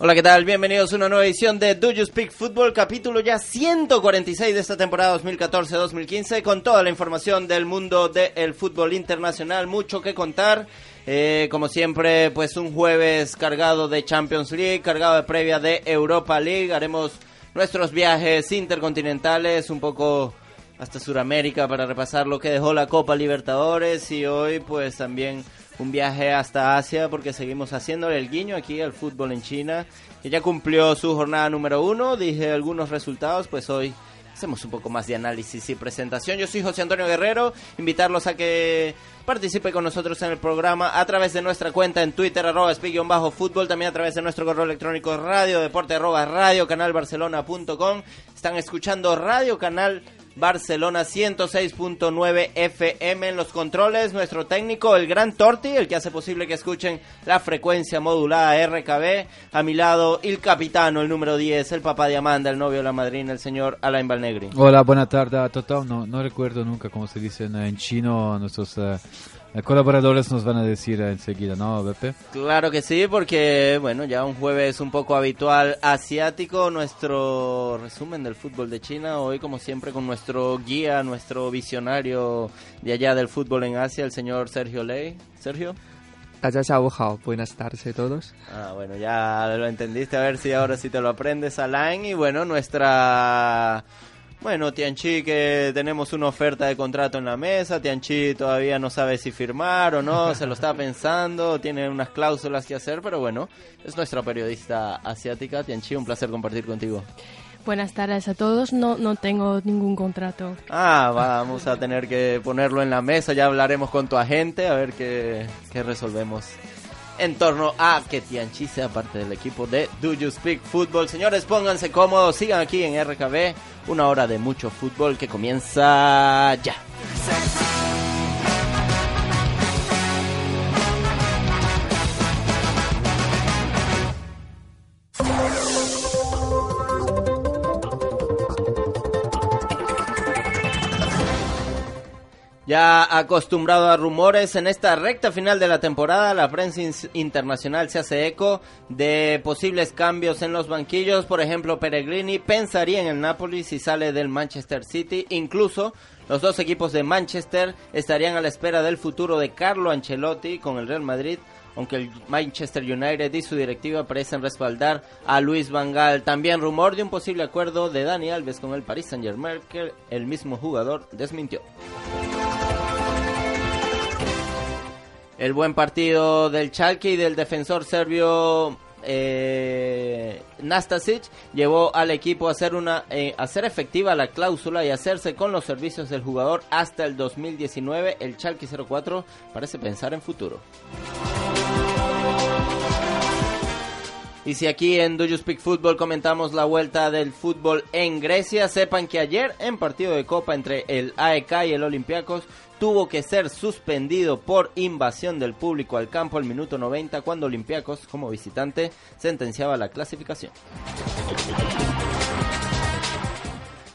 Hola, ¿qué tal? Bienvenidos a una nueva edición de Do You Speak Football, capítulo ya 146 de esta temporada 2014-2015, con toda la información del mundo del fútbol internacional, mucho que contar. Eh, como siempre, pues un jueves cargado de Champions League, cargado de previa de Europa League. Haremos nuestros viajes intercontinentales, un poco hasta Sudamérica para repasar lo que dejó la Copa Libertadores y hoy pues también un viaje hasta Asia porque seguimos haciéndole el guiño aquí al fútbol en China, que ya cumplió su jornada número uno, dije algunos resultados, pues hoy hacemos un poco más de análisis y presentación. Yo soy José Antonio Guerrero, invitarlos a que participe con nosotros en el programa a través de nuestra cuenta en Twitter, arroba bajo fútbol, también a través de nuestro correo electrónico radio, deporte, arroba radio, canal barcelona.com. Están escuchando Radio Canal Barcelona 106.9 FM en los controles. Nuestro técnico, el gran Torti, el que hace posible que escuchen la frecuencia modulada RKB. A mi lado, el capitano, el número 10, el papá de Amanda, el novio de la madrina, el señor Alain Balnegri. Hola, buena tarde a todos. No, no recuerdo nunca cómo se dice en chino nuestros... Uh, colaboradores nos van a decir enseguida, ¿no, Bepe? Claro que sí, porque, bueno, ya un jueves un poco habitual asiático, nuestro resumen del fútbol de China, hoy como siempre con nuestro guía, nuestro visionario de allá del fútbol en Asia, el señor Sergio Ley. Sergio. Buenas tardes a todos. Ah, bueno, ya lo entendiste, a ver si ahora sí te lo aprendes, Alain. Y bueno, nuestra bueno, Tianchi, que tenemos una oferta de contrato en la mesa. Tianchi todavía no sabe si firmar o no, se lo está pensando, tiene unas cláusulas que hacer, pero bueno, es nuestra periodista asiática. Tianchi, un placer compartir contigo. Buenas tardes a todos. No, no tengo ningún contrato. Ah, vamos a tener que ponerlo en la mesa. Ya hablaremos con tu agente a ver qué, qué resolvemos en torno a que Tianchi sea parte del equipo de Do You Speak Football. Señores, pónganse cómodos, sigan aquí en RKB, una hora de mucho fútbol que comienza ya. Ya acostumbrado a rumores, en esta recta final de la temporada, la prensa internacional se hace eco de posibles cambios en los banquillos. Por ejemplo, Peregrini pensaría en el Napoli si sale del Manchester City. Incluso los dos equipos de Manchester estarían a la espera del futuro de Carlo Ancelotti con el Real Madrid aunque el Manchester United y su directiva parecen respaldar a Luis Van Gaal. También rumor de un posible acuerdo de Dani Alves con el Paris Saint-Germain que el mismo jugador desmintió. El buen partido del Chalke y del defensor serbio eh, Nastasic llevó al equipo a hacer, una, eh, hacer efectiva la cláusula y hacerse con los servicios del jugador hasta el 2019. El Chalke 04 parece pensar en futuro. Y si aquí en Do You Speak Football comentamos la vuelta del fútbol en Grecia, sepan que ayer en partido de copa entre el AEK y el Olympiacos tuvo que ser suspendido por invasión del público al campo al minuto 90 cuando Olympiacos, como visitante, sentenciaba la clasificación.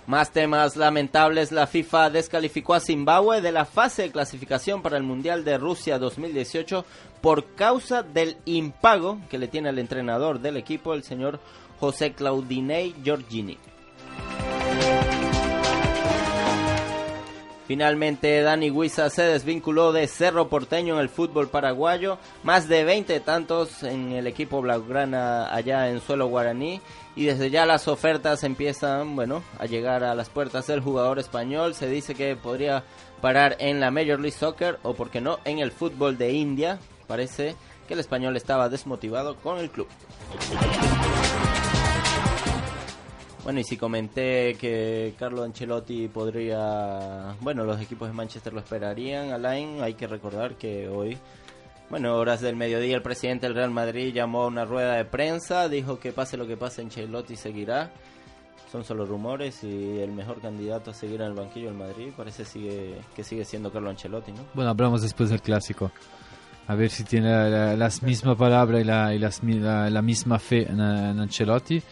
Más temas lamentables, la FIFA descalificó a Zimbabue de la fase de clasificación para el Mundial de Rusia 2018 por causa del impago que le tiene al entrenador del equipo, el señor José Claudinei Giorgini. Finalmente, Dani Huiza se desvinculó de Cerro Porteño en el fútbol paraguayo. Más de 20 tantos en el equipo blaugrana allá en suelo guaraní. Y desde ya las ofertas empiezan, bueno, a llegar a las puertas del jugador español. Se dice que podría parar en la Major League Soccer o, por qué no, en el fútbol de India. Parece que el español estaba desmotivado con el club. Bueno, y si comenté que Carlo Ancelotti podría, bueno, los equipos de Manchester lo esperarían, Alain, hay que recordar que hoy, bueno, horas del mediodía, el presidente del Real Madrid llamó a una rueda de prensa, dijo que pase lo que pase, Ancelotti seguirá. Son solo rumores y el mejor candidato a seguir en el banquillo del Madrid parece sigue, que sigue siendo Carlo Ancelotti, ¿no? Bueno, hablamos después del clásico. A ver si tiene la, las misma palabra y, la, y las, la, la misma fe en, en Ancelotti.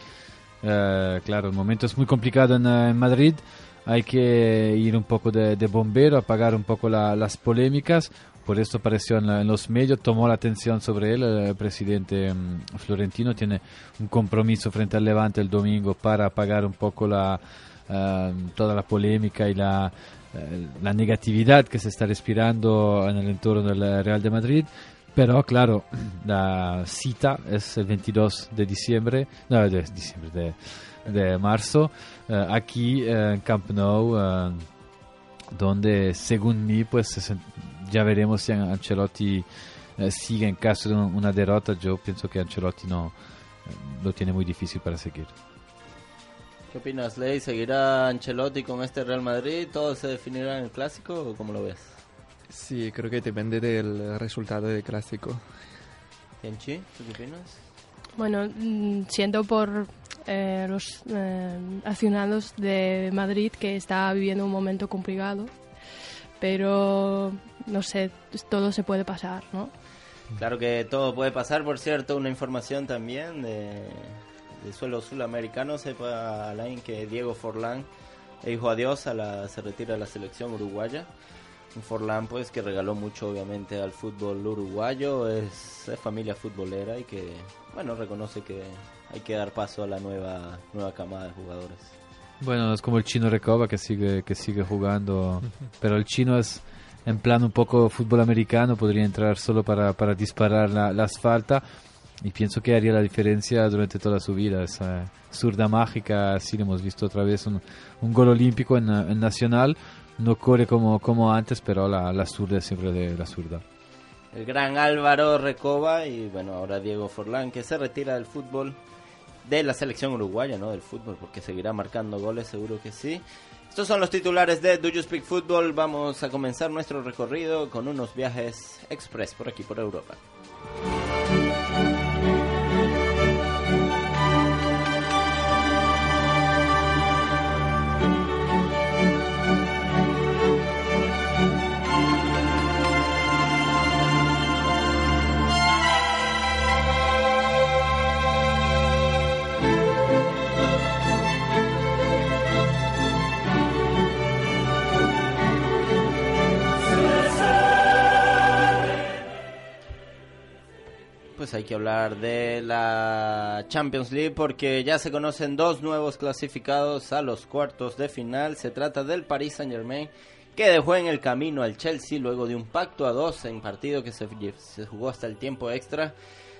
Eh, claro, el momento es muy complicado en, en, Madrid. Hay que ir un poco de, de bombero, apagar un poco la, las polémicas. Por esto apareció en, los medios, tomó la atención sobre él. El presidente um, Florentino tiene un compromiso frente al Levante el domingo para apagar un poco uh, toda la polémica y la, la negatividad que se está respirando en el entorno del Real de Madrid. Pero claro, la cita es el 22 de diciembre, no, de diciembre, de, de marzo, uh, aquí en Camp Nou, uh, donde según mí, pues ya veremos si Ancelotti sigue en caso de una derrota. Yo pienso que Ancelotti no lo tiene muy difícil para seguir. ¿Qué opinas, Ley? ¿Seguirá Ancelotti con este Real Madrid? ¿Todo se definirá en el clásico o cómo lo ves? Sí, creo que depende del resultado del clásico. Tianchi, ¿tú qué opinas? Bueno, mm, siento por eh, los eh, aficionados de Madrid que está viviendo un momento complicado, pero no sé, todo se puede pasar, ¿no? Claro que todo puede pasar, por cierto, una información también de, de suelo sudamericano, sepa Alain que Diego Forlán dijo adiós, a la, se retira de la selección uruguaya. Un Forlán pues que regaló mucho obviamente al fútbol uruguayo, es, es, familia futbolera y que bueno reconoce que hay que dar paso a la nueva nueva camada de jugadores. Bueno, es como el chino Recoba que sigue que sigue jugando, pero el chino es en plan un poco fútbol americano, podría entrar solo para, para disparar la, la asfalta. Y pienso que haría la diferencia durante toda su vida. Esa zurda mágica, sí lo hemos visto otra vez, un, un gol olímpico en, en Nacional no corre como, como antes, pero la, la zurda es siempre de la zurda. El gran Álvaro Recoba y bueno, ahora Diego Forlán que se retira del fútbol, de la selección uruguaya, no del fútbol, porque seguirá marcando goles, seguro que sí. Estos son los titulares de Do You Speak Football. Vamos a comenzar nuestro recorrido con unos viajes express por aquí, por Europa. Pues hay que hablar de la Champions League porque ya se conocen dos nuevos clasificados a los cuartos de final. Se trata del Paris Saint Germain que dejó en el camino al Chelsea luego de un pacto a dos en partido que se, se jugó hasta el tiempo extra.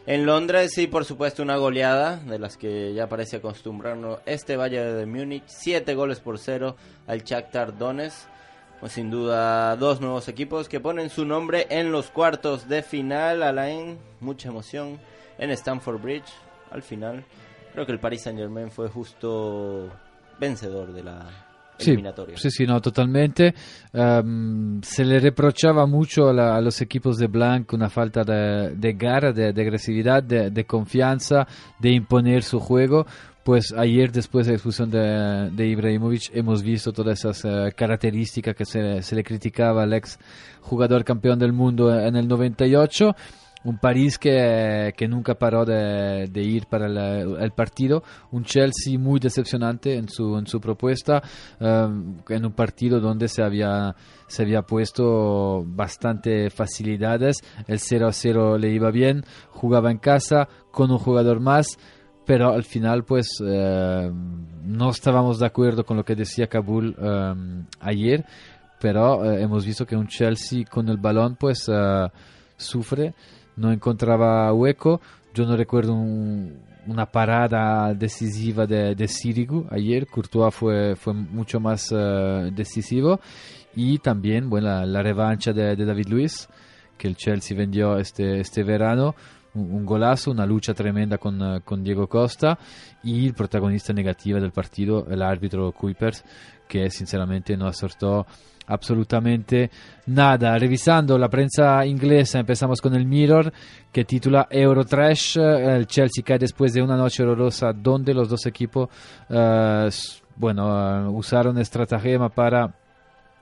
En Londres y por supuesto una goleada de las que ya parece acostumbrarnos este Valle de Múnich, siete goles por cero al Shakhtar Donetsk. Pues sin duda dos nuevos equipos que ponen su nombre en los cuartos de final. Alain, mucha emoción en Stamford Bridge. Al final, creo que el Paris Saint Germain fue justo vencedor de la eliminatoria. Sí, sí, no, totalmente. Um, se le reprochaba mucho a, la, a, los equipos de Blanc una falta de, de garra, de, de agresividad, de, de, confianza, de imponer su juego. Pues ayer, después de la expulsión de, de Ibrahimovic, hemos visto todas esas uh, características que se, se, le criticaba al ex jugador campeón del mundo en el 98. Un París que, que nunca paró de, de ir para el, el, partido. Un Chelsea muy decepcionante en su, en su propuesta. Um, en un partido donde se había, se había puesto bastante facilidades. El 0 a 0 le iba bien. Jugaba en casa con un jugador más pero al final pues eh, no estábamos de acuerdo con lo que decía Kabul eh, ayer pero hemos visto que un Chelsea con el balón pues eh, sufre, no encontraba hueco. Yo no recuerdo una parada decisiva de, de Sirigu ayer, Courtois fue, fue mucho más decisivo. Y también bueno, la, revancha de, de, David Luiz que el Chelsea vendió este, este verano. Un, golazo, una lucha tremenda con, eh, con, Diego Costa. Y el protagonista negativo del partido, el árbitro Kuipers, que sinceramente no acertó absolutamente nada. Revisando la prensa inglesa, empezamos con el Mirror que titula Eurotrash. El Chelsea cae después de una noche horrorosa donde los dos equipos, uh, bueno, uh, usaron estratagema para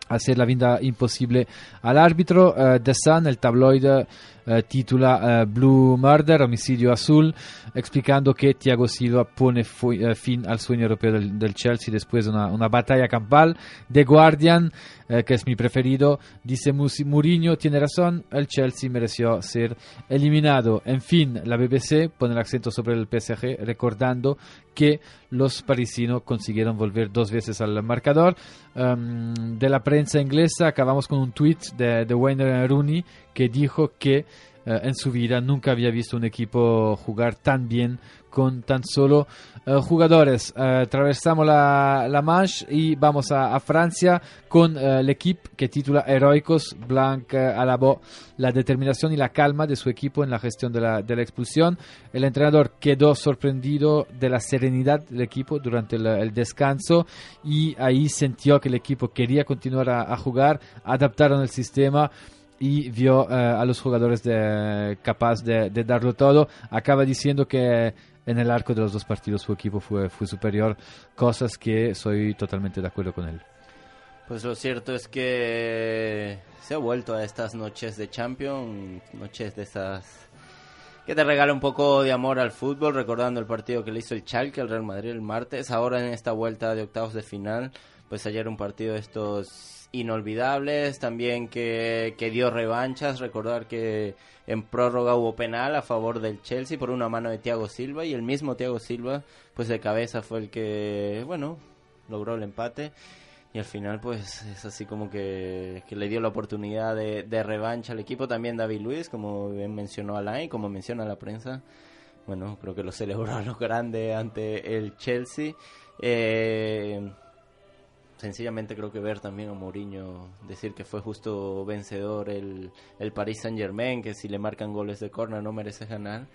hacer la vida imposible al árbitro. Uh, The Sun, el tabloide, uh, titula uh, Blue Murder, homicidio azul, explicando que Thiago Silva pone fin al sueño europeo del, del Chelsea después de una, una, batalla campal. The Guardian, que es mi preferido, dice Mourinho tiene razón, el Chelsea mereció ser eliminado. En fin, la BBC pone el acento sobre el PSG, recordando que los parisinos consiguieron volver dos veces al marcador. Um, de la prensa inglesa acabamos con un tweet de, de Wayne Rooney que dijo que eh, en su vida nunca había visto un equipo jugar tan bien con tan solo eh, jugadores. Uh, atravesamos la, la, Manche y vamos a, a Francia con el equipo que titula Heroicos. Blanc alabó la determinación y la calma de su equipo en la gestión de la, de la expulsión. El entrenador quedó sorprendido de la serenidad del equipo durante el, el descanso y ahí sintió que el equipo quería continuar a, a jugar, adaptaron el sistema y vio eh, a los jugadores de, capaz de, darlo todo. Acaba diciendo que en el arco de los dos partidos su equipo fue, fue superior, cosas que soy totalmente de acuerdo con él. Pues lo cierto es que se ha vuelto a estas noches de Champions, noches de esas que te regala un poco de amor al fútbol, recordando el partido que le hizo el Schalke al Real Madrid el martes, ahora en esta vuelta de octavos de final, pues ayer un partido de estos inolvidables, también que, que dio revanchas, recordar que en prórroga hubo penal a favor del Chelsea por una mano de Thiago Silva y el mismo Thiago Silva pues de cabeza fue el que, bueno, logró el empate. Y al final pues es así como que, que le dio la oportunidad de, revancha al equipo. También David Luis como bien mencionó Alain como menciona la prensa bueno creo que lo celebró a lo grande ante el Chelsea. Eh, sencillamente creo que ver también a Mourinho decir que fue justo vencedor el, el Paris Saint Germain, que si le marcan goles de corner no merece ganar.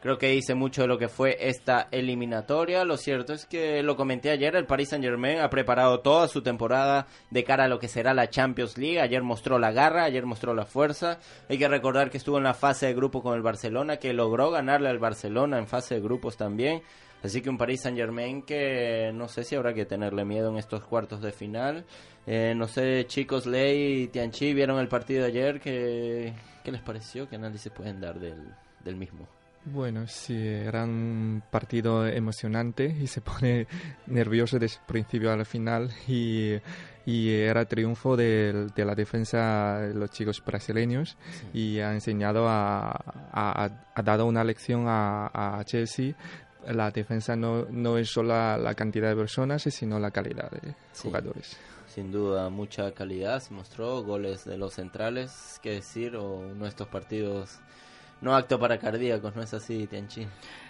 Creo que dice mucho de lo que fue esta eliminatoria. Lo cierto es que lo comenté ayer, el Paris Saint Germain ha preparado toda su temporada de cara a lo que será la Champions League. Ayer mostró la garra, ayer mostró la fuerza. Hay que recordar que estuvo en la fase de grupo con el Barcelona, que logró ganarle al Barcelona en fase de grupos también. Así que un Paris Saint Germain que no sé si habrá que tenerle miedo en estos cuartos de final. Eh, no sé, chicos, Ley y Tianchi, ¿vieron el partido de ayer? ¿Qué, qué les pareció? ¿Qué análisis pueden dar del, del mismo? Bueno, sí, era un partido emocionante y se pone nervioso desde el principio al final y, y era triunfo de, de, la defensa de los chicos brasileños y ha enseñado a, a, ha dado una lección a, a Chelsea la defensa no, no es solo la, cantidad de personas, sino la calidad de jugadores. Sin duda, mucha calidad se mostró, goles de los centrales, qué decir, o nuestros partidos no acto para cardíacos, ¿no es así, Tianchi?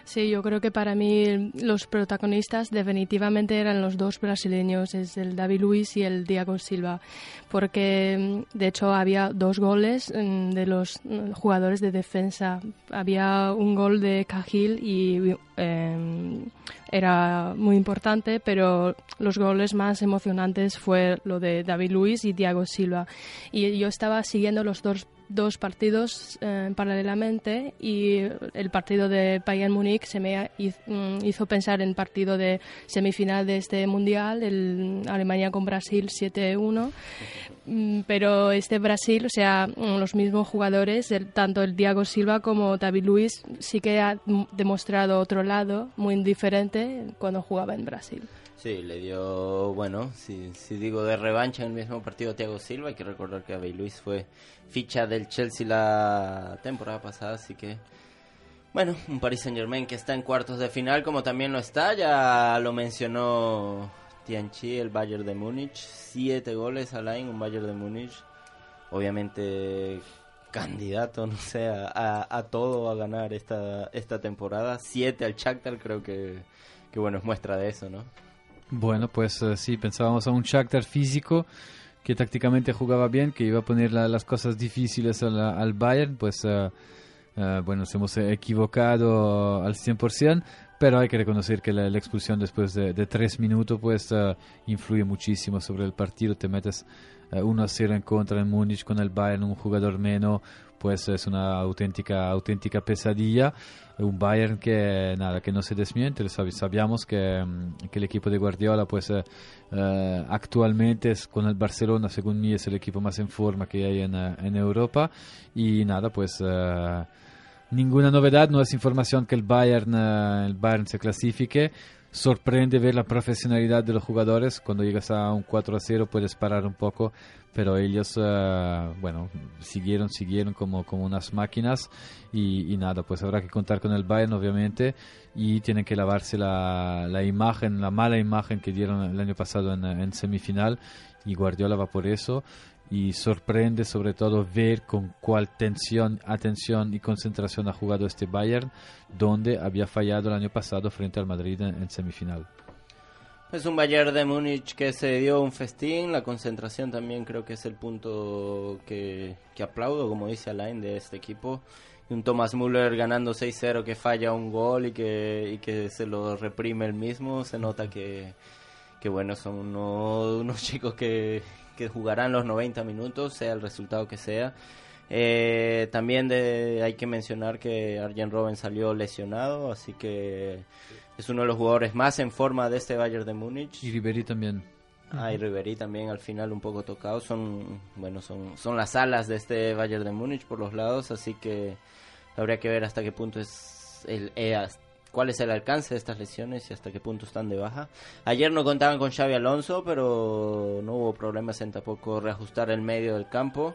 Sí, yo creo que para mí los protagonistas definitivamente eran los dos brasileños, es el David Luis y el Diego Silva, porque mm, de hecho había dos goles mm, de los mm, jugadores de defensa. Había un gol de Cahill y em, era muy importante, pero los goles más emocionantes fue lo de David Luis y Diego Silva. Y yo estaba siguiendo los dos dos partidos eh, paralelamente y el partido de Bayern Múnich se me mm, hizo pensar en partido de semifinal de este mundial, el Alemania con Brasil 7-1, mm, pero este Brasil, o sea, mm, los mismos jugadores, tanto el Diego Silva como David Luis, sí que ha demostrado otro lado muy diferente cuando jugaba en Brasil. Sí, le dio, bueno, si, si digo de revancha en el mismo partido Thiago Silva, hay que recordar que Abel Luis fue ficha del Chelsea la temporada pasada, así que, bueno, un Paris Saint Germain que está en cuartos de final, como también lo está, ya lo mencionó Tianchi, el Bayern de Múnich. Siete goles a line, un Bayern de Múnich. Obviamente candidato, no sé, a, a, todo a ganar esta, esta temporada. Siete al Shakhtar, creo que, que bueno, es muestra de eso, ¿no? Bueno, pues uh, sí, pensábamos a un Shakhtar físico que tácticamente jugaba bien, que iba a poner la, las cosas difíciles al, Bayern, pues uh, uh, bueno, nos hemos equivocado al 100%, pero hay que reconocer que la, la expulsión después de, de, tres minutos pues influye muchísimo sobre el partido, te metes 1 a 0 en contra en Múnich con el Bayern, un jugador menos, pues es una auténtica, auténtica pesadilla. Un Bayern que nada, que no se desmiente, sabíamos que, que el equipo de Guardiola pues uh, actualmente es con el Barcelona, según mí, es el equipo más en forma que hay en, en Europa. Y nada, pues uh, ninguna novedad, no es información que el Bayern, uh, el Bayern se clasifique, sorprende ver la profesionalidad de los jugadores. Cuando llegas a un 4 a 0 puedes parar un poco, pero ellos, uh, bueno, siguieron, siguieron como, como unas máquinas y, y, nada, pues habrá que contar con el Bayern, obviamente, y tienen que lavarse la, la imagen, la mala imagen que dieron el año pasado en, en semifinal y Guardiola va por eso y sorprende sobre todo ver con cuál tensión, atención y concentración ha jugado este Bayern, donde había fallado el año pasado frente al Madrid en, en semifinal. Es un Bayern de Múnich que se dio un festín, la concentración también creo que es el punto que, que aplaudo, como dice Alain, de este equipo. Y un Thomas Müller ganando 6-0 que falla un gol y que, y que se lo reprime el mismo, se nota que, que bueno, son unos, unos chicos que, que jugarán los 90 minutos, sea el resultado que sea. Eh, también de, hay que mencionar que Arjen Robben salió lesionado, así que es uno de los jugadores más en forma de este Bayern de Múnich. Y Ribery también. Ah, y Ribery también al final un poco tocado. Son, bueno, son, son las alas de este Bayern de Múnich por los lados, así que habría que ver hasta qué punto es el, eh, cuál es el alcance de estas lesiones y hasta qué punto están de baja. Ayer no contaban con Xavi Alonso, pero no hubo problemas en tampoco reajustar el medio del campo.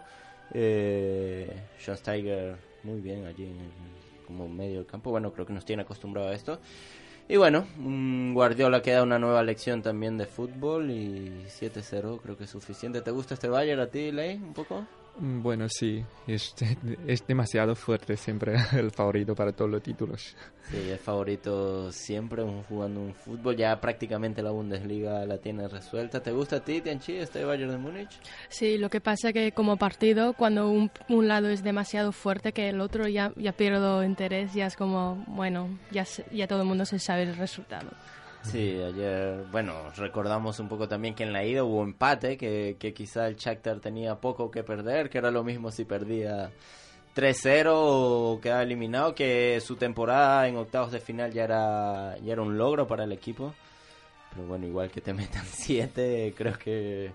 Eh, Steiger muy bien allí en el, como medio del campo. Bueno, creo que nos tiene acostumbrado a esto. Y bueno, um, Guardiola queda una nueva lección también de fútbol y 7-0 creo que es suficiente. ¿Te gusta este Bayern a ti, Ley, un poco? Bueno, sí, es, es, demasiado fuerte siempre el favorito para todos los títulos. Sí, el favorito siempre jugando un fútbol, ya prácticamente la Bundesliga la tiene resuelta. ¿Te gusta a ti, Tianchi, este Bayern de Múnich? Sí, lo que pasa que como partido, cuando un, un, lado es demasiado fuerte que el otro ya, ya pierdo interés, ya es como, bueno, ya, ya todo el mundo se sabe el resultado. Sí, ayer, bueno, recordamos un poco también que en la ida hubo empate, que, que quizá el Shakhtar tenía poco que perder, que era lo mismo si perdía 3-0 o quedaba eliminado, que su temporada en octavos de final ya era, ya era un logro para el equipo. Pero bueno, igual que te metan 7, creo que,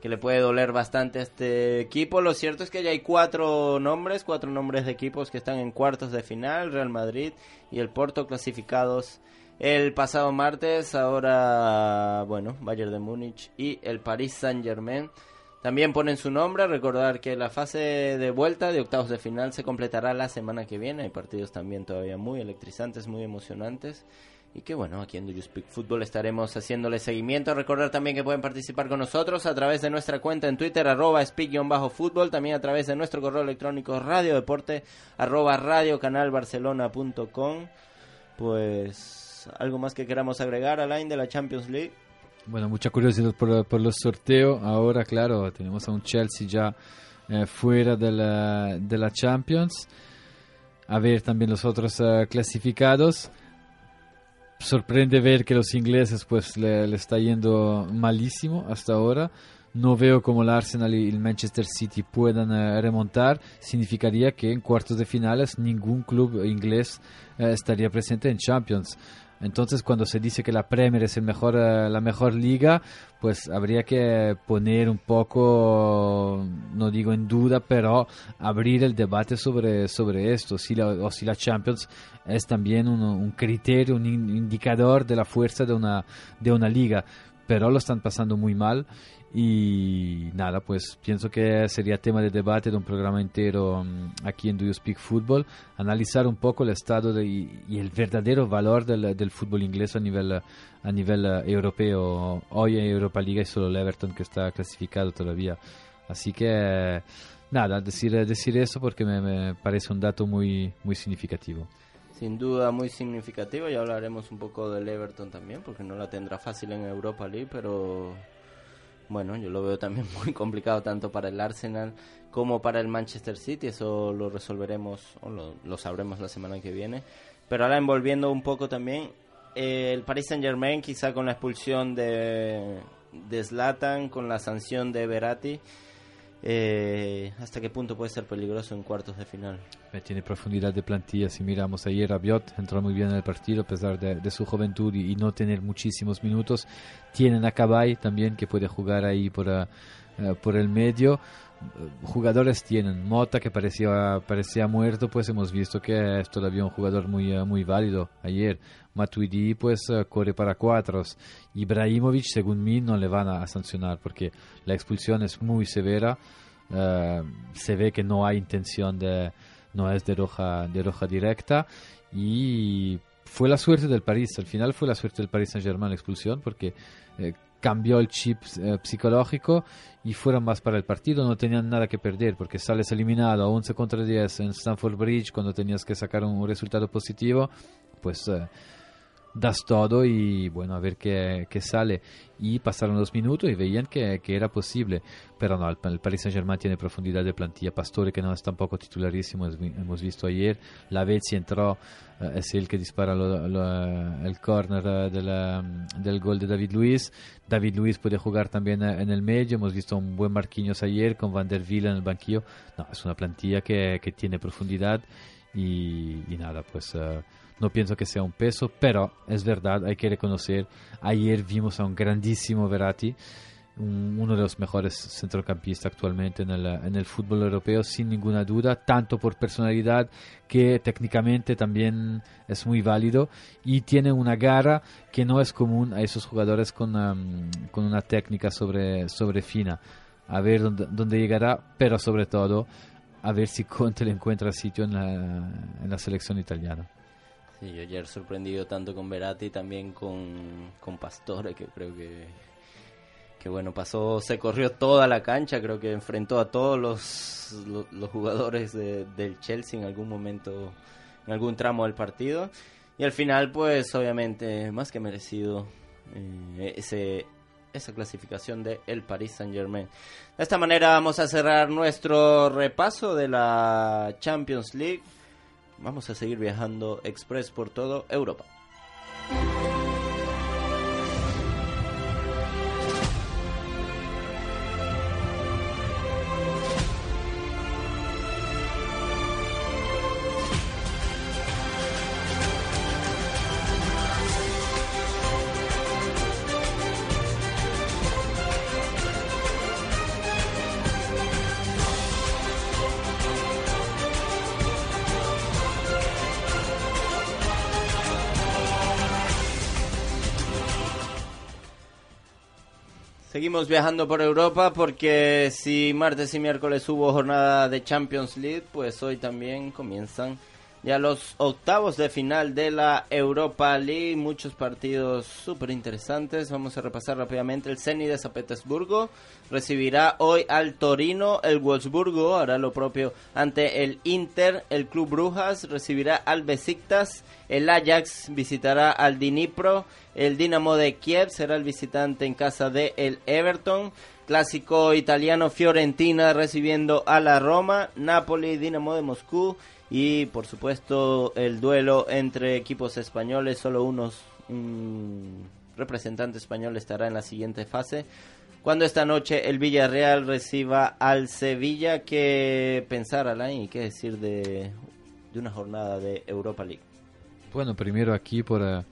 que le puede doler bastante a este equipo. Lo cierto es que ya hay cuatro nombres, cuatro nombres de equipos que están en cuartos de final, Real Madrid y el Porto clasificados el pasado martes, ahora, bueno, Bayern de Múnich y el Paris Saint-Germain también ponen su nombre. Recordar que la fase de vuelta de octavos de final se completará la semana que viene. Hay partidos también todavía muy electrizantes, muy emocionantes. Y que bueno, aquí en Do You Speak Football estaremos haciéndole seguimiento. Recordar también que pueden participar con nosotros a través de nuestra cuenta en Twitter, arroba speak-fútbol. También a través de nuestro correo electrónico radiodeporte, arroba radiocanalbarcelona.com. Pues ¿Algo más que queramos agregar, Alain, de la Champions League? Bueno, mucha curiosidad por, por los sorteos. Ahora, claro, tenemos a un Chelsea ya eh, fuera de la, de la Champions. A ver también los otros uh, clasificados. Sorprende ver que los ingleses pues le, le, está yendo malísimo hasta ahora. No veo cómo el Arsenal y el Manchester City puedan uh, remontar. Significaría que en cuartos de finales ningún club inglés uh, estaría presente en Champions. Entonces, cuando se dice que la Premier es el mejor, uh, la mejor liga, pues habría que poner un poco, no digo en duda, pero abrir el debate sobre, sobre esto, si la, o si la Champions es también un, un criterio, un indicador de la fuerza de una, de una liga pero lo están pasando muy mal y nada, pues pienso que sería tema de debate de un programa entero um, aquí en Do You Speak Football, analizar un poco el estado de, y, el verdadero valor del, del, fútbol inglés a nivel, a nivel uh, europeo. Hoy en Europa Liga es solo el Everton que está clasificado todavía. Así que nada, decir, decir eso porque me, me parece un dato muy, muy significativo. Sin duda muy significativo, ya hablaremos un poco del Everton también, porque no la tendrá fácil en Europa League, pero bueno, yo lo veo también muy complicado tanto para el Arsenal como para el Manchester City. Eso lo resolveremos o lo, sabremos la semana que viene. Pero ahora envolviendo un poco también eh, el Paris Saint Germain, quizá con la expulsión de, de con la sanción de Verratti eh, ¿Hasta qué punto puede ser peligroso en cuartos de final? tiene profundidad de plantilla. Si miramos ayer, Rabiot entró muy bien en el partido a pesar de, su juventud y, no tener muchísimos minutos. Tienen a Cabay también que puede jugar ahí por, eh, eh, por el medio. Jugadores tienen Mota que parecía, parecía muerto, pues hemos visto que es todavía un jugador muy, muy válido ayer. Matuidi pues corre para cuatro. Ibrahimovic, según mí, no le van a, sancionar porque la expulsión es muy severa. Eh, se ve que no hay intención de, no es de roja, de roja directa y fue la suerte del París. Al final fue la suerte del Paris Saint Germain la expulsión porque eh, cambió el chip eh, psicológico y fueron más para el partido, no tenían nada que perder porque sales eliminado a 11 contra 10 en Stamford Bridge cuando tenías que sacar un resultado positivo, pues das todo y bueno, a ver qué, qué, sale. Y pasaron los minutos y veían que, que era posible. Pero no, el, el Paris Saint-Germain tiene profundidad de plantilla. Pastore, que no es tampoco titularísimo, hemos visto ayer. La Vezzi entró, eh, es el que dispara el corner eh, del gol de David Luiz. David Luiz puede jugar también eh, en el medio. Hemos visto un buen Marquinhos ayer con Van der Villa en el banquillo. No, es una plantilla que, que tiene profundidad y nada, pues no pienso que sea un peso, pero es verdad, hay que reconocer, ayer vimos a un grandísimo Verratti, uno de los mejores centrocampistas actualmente en el, fútbol europeo, sin ninguna duda, tanto por personalidad que técnicamente también es muy válido y tiene una garra que no es común a esos jugadores con, con una técnica sobre, sobre fina. A ver dónde, llegará, pero sobre todo a ver si Conte le encuentra sitio en la selección italiana. Sí, yo ayer sorprendido tanto con Verati también con, con Pastore, que creo que, que bueno, pasó, se corrió toda la cancha, creo que enfrentó a todos los, los, jugadores del Chelsea en algún momento, en algún tramo del partido. Y al final, pues obviamente, más que merecido eh, ese, esa clasificación de el Paris Saint Germain. De esta manera vamos a cerrar nuestro repaso de la Champions League vamos a seguir viajando express por todo Europa. Seguimos viajando por Europa porque si martes y miércoles hubo jornada de Champions League, pues hoy también comienzan ya los octavos de final de la Europa League, muchos partidos súper interesantes. Vamos a repasar rápidamente. El Zenit de San Petersburgo recibirá hoy al Torino. El Wolfsburgo hará lo propio ante el Inter. El Club Brujas recibirá al Besiktas. El Ajax visitará al Dnipro. El Dinamo de Kiev será el visitante en casa de el Everton. Clásico italiano Fiorentina recibiendo a la Roma. Napoli, Dinamo de Moscú y por supuesto el duelo entre equipos españoles, solo unos un representante español estará en la siguiente fase. Cuando esta noche el Villarreal reciba al Sevilla, ¿qué pensar Alain y qué decir de, de una jornada de Europa League? Bueno, primero aquí por eh,